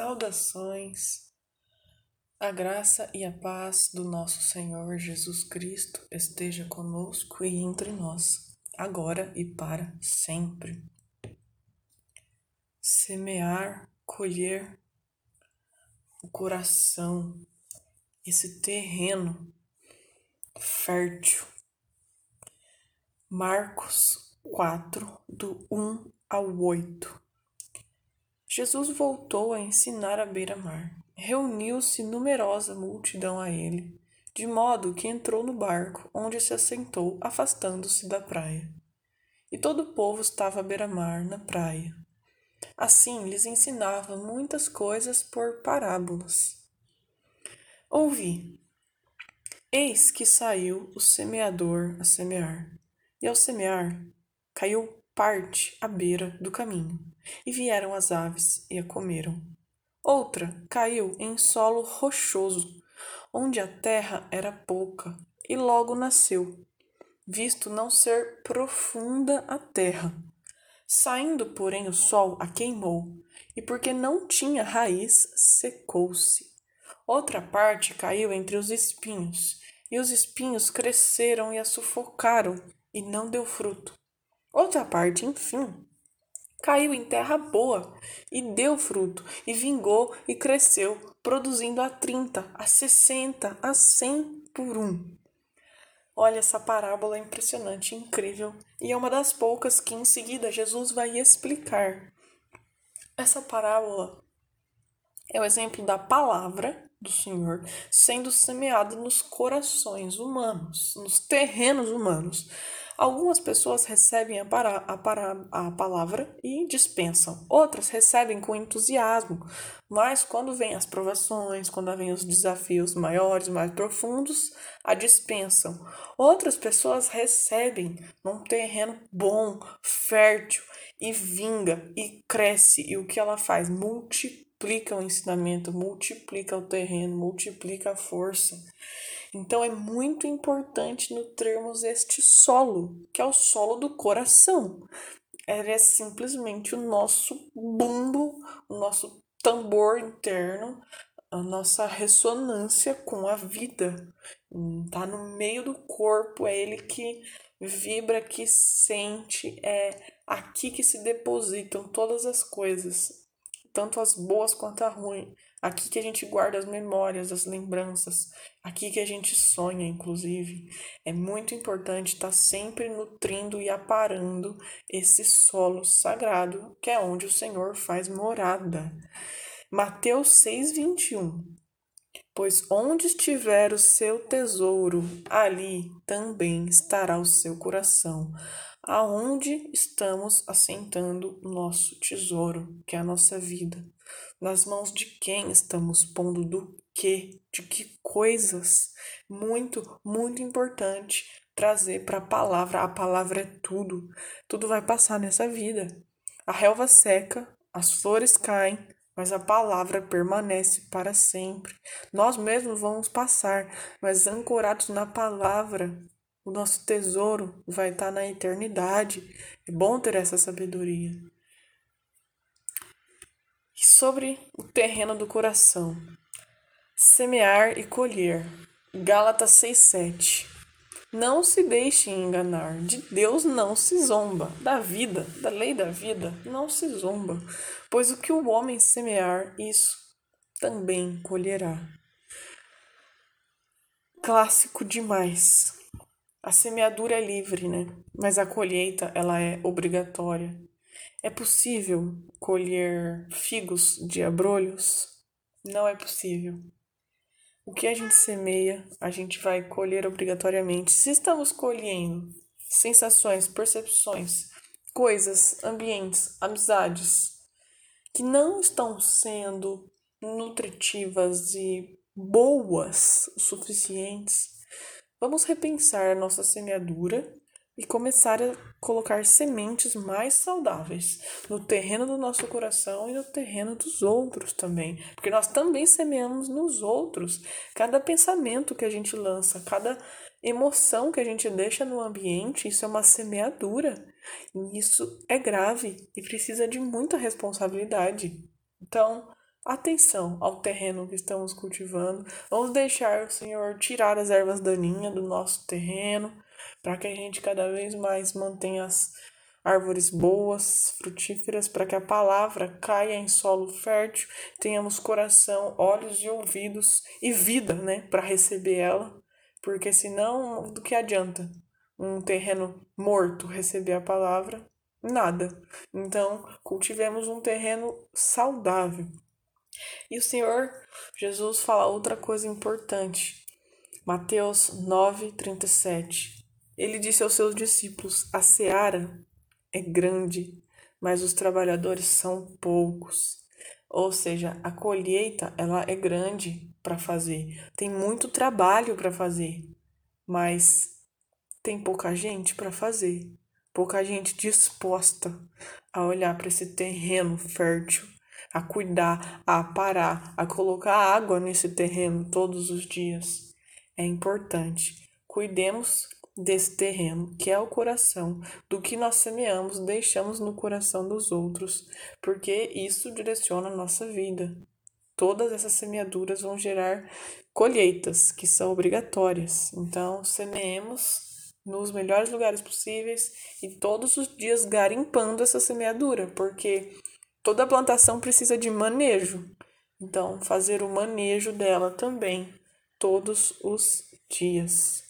Saudações. A graça e a paz do nosso Senhor Jesus Cristo esteja conosco e entre nós, agora e para sempre. Semear, colher o coração, esse terreno fértil. Marcos 4, do 1 ao 8. Jesus voltou a ensinar à beira-mar. Reuniu-se numerosa multidão a ele, de modo que entrou no barco, onde se assentou, afastando-se da praia. E todo o povo estava à beira-mar, na praia. Assim lhes ensinava muitas coisas por parábolas. Ouvi. Eis que saiu o semeador a semear, e ao semear caiu parte à beira do caminho e vieram as aves e a comeram. Outra caiu em solo rochoso, onde a terra era pouca, e logo nasceu, visto não ser profunda a terra. Saindo, porém, o sol a queimou, e porque não tinha raiz, secou-se. Outra parte caiu entre os espinhos, e os espinhos cresceram e a sufocaram, e não deu fruto. Outra parte, enfim, caiu em terra boa e deu fruto, e vingou e cresceu, produzindo a trinta, a sessenta, a cem por um. Olha, essa parábola é impressionante, incrível, e é uma das poucas que em seguida Jesus vai explicar. Essa parábola é o exemplo da palavra do Senhor sendo semeada nos corações humanos, nos terrenos humanos. Algumas pessoas recebem a, para, a, para, a palavra e dispensam, outras recebem com entusiasmo, mas quando vêm as provações, quando vêm os desafios maiores, mais profundos, a dispensam. Outras pessoas recebem num terreno bom, fértil e vinga e cresce, e o que ela faz? Multiplica o ensinamento, multiplica o terreno, multiplica a força. Então é muito importante nutrirmos este solo, que é o solo do coração. Ele é simplesmente o nosso bumbo, o nosso tambor interno, a nossa ressonância com a vida. Tá no meio do corpo, é ele que vibra, que sente, é aqui que se depositam todas as coisas, tanto as boas quanto as ruins Aqui que a gente guarda as memórias, as lembranças, aqui que a gente sonha, inclusive. É muito importante estar sempre nutrindo e aparando esse solo sagrado, que é onde o Senhor faz morada. Mateus 6:21. Pois onde estiver o seu tesouro, ali também estará o seu coração. Aonde estamos assentando nosso tesouro, que é a nossa vida nas mãos de quem estamos pondo do que, de que coisas. Muito, muito importante trazer para a palavra. A palavra é tudo. Tudo vai passar nessa vida. A relva seca, as flores caem, mas a palavra permanece para sempre. Nós mesmos vamos passar, mas ancorados na palavra, o nosso tesouro vai estar na eternidade. É bom ter essa sabedoria sobre o terreno do coração. Semear e colher. Gálatas 6:7. Não se deixe enganar, de Deus não se zomba, da vida, da lei da vida, não se zomba, pois o que o homem semear, isso também colherá. Clássico demais. A semeadura é livre, né? Mas a colheita, ela é obrigatória. É possível colher figos de abrolhos? Não é possível. O que a gente semeia, a gente vai colher obrigatoriamente. Se estamos colhendo sensações, percepções, coisas, ambientes, amizades que não estão sendo nutritivas e boas o suficientes, vamos repensar a nossa semeadura e começar a colocar sementes mais saudáveis no terreno do nosso coração e no terreno dos outros também, porque nós também semeamos nos outros. Cada pensamento que a gente lança, cada emoção que a gente deixa no ambiente, isso é uma semeadura. E isso é grave e precisa de muita responsabilidade. Então, atenção ao terreno que estamos cultivando. Vamos deixar o Senhor tirar as ervas daninhas do nosso terreno, para que a gente cada vez mais mantenha as árvores boas, frutíferas, para que a palavra caia em solo fértil, tenhamos coração, olhos e ouvidos e vida, né, para receber ela, porque senão do que adianta um terreno morto receber a palavra? Nada. Então, cultivemos um terreno saudável. E o Senhor Jesus fala outra coisa importante. Mateus 9:37. Ele disse aos seus discípulos: A seara é grande, mas os trabalhadores são poucos. Ou seja, a colheita ela é grande para fazer, tem muito trabalho para fazer, mas tem pouca gente para fazer, pouca gente disposta a olhar para esse terreno fértil, a cuidar, a parar, a colocar água nesse terreno todos os dias. É importante. Cuidemos desse terreno, que é o coração, do que nós semeamos, deixamos no coração dos outros, porque isso direciona a nossa vida. Todas essas semeaduras vão gerar colheitas, que são obrigatórias. Então, semeemos nos melhores lugares possíveis e todos os dias garimpando essa semeadura, porque toda plantação precisa de manejo. Então, fazer o manejo dela também todos os dias.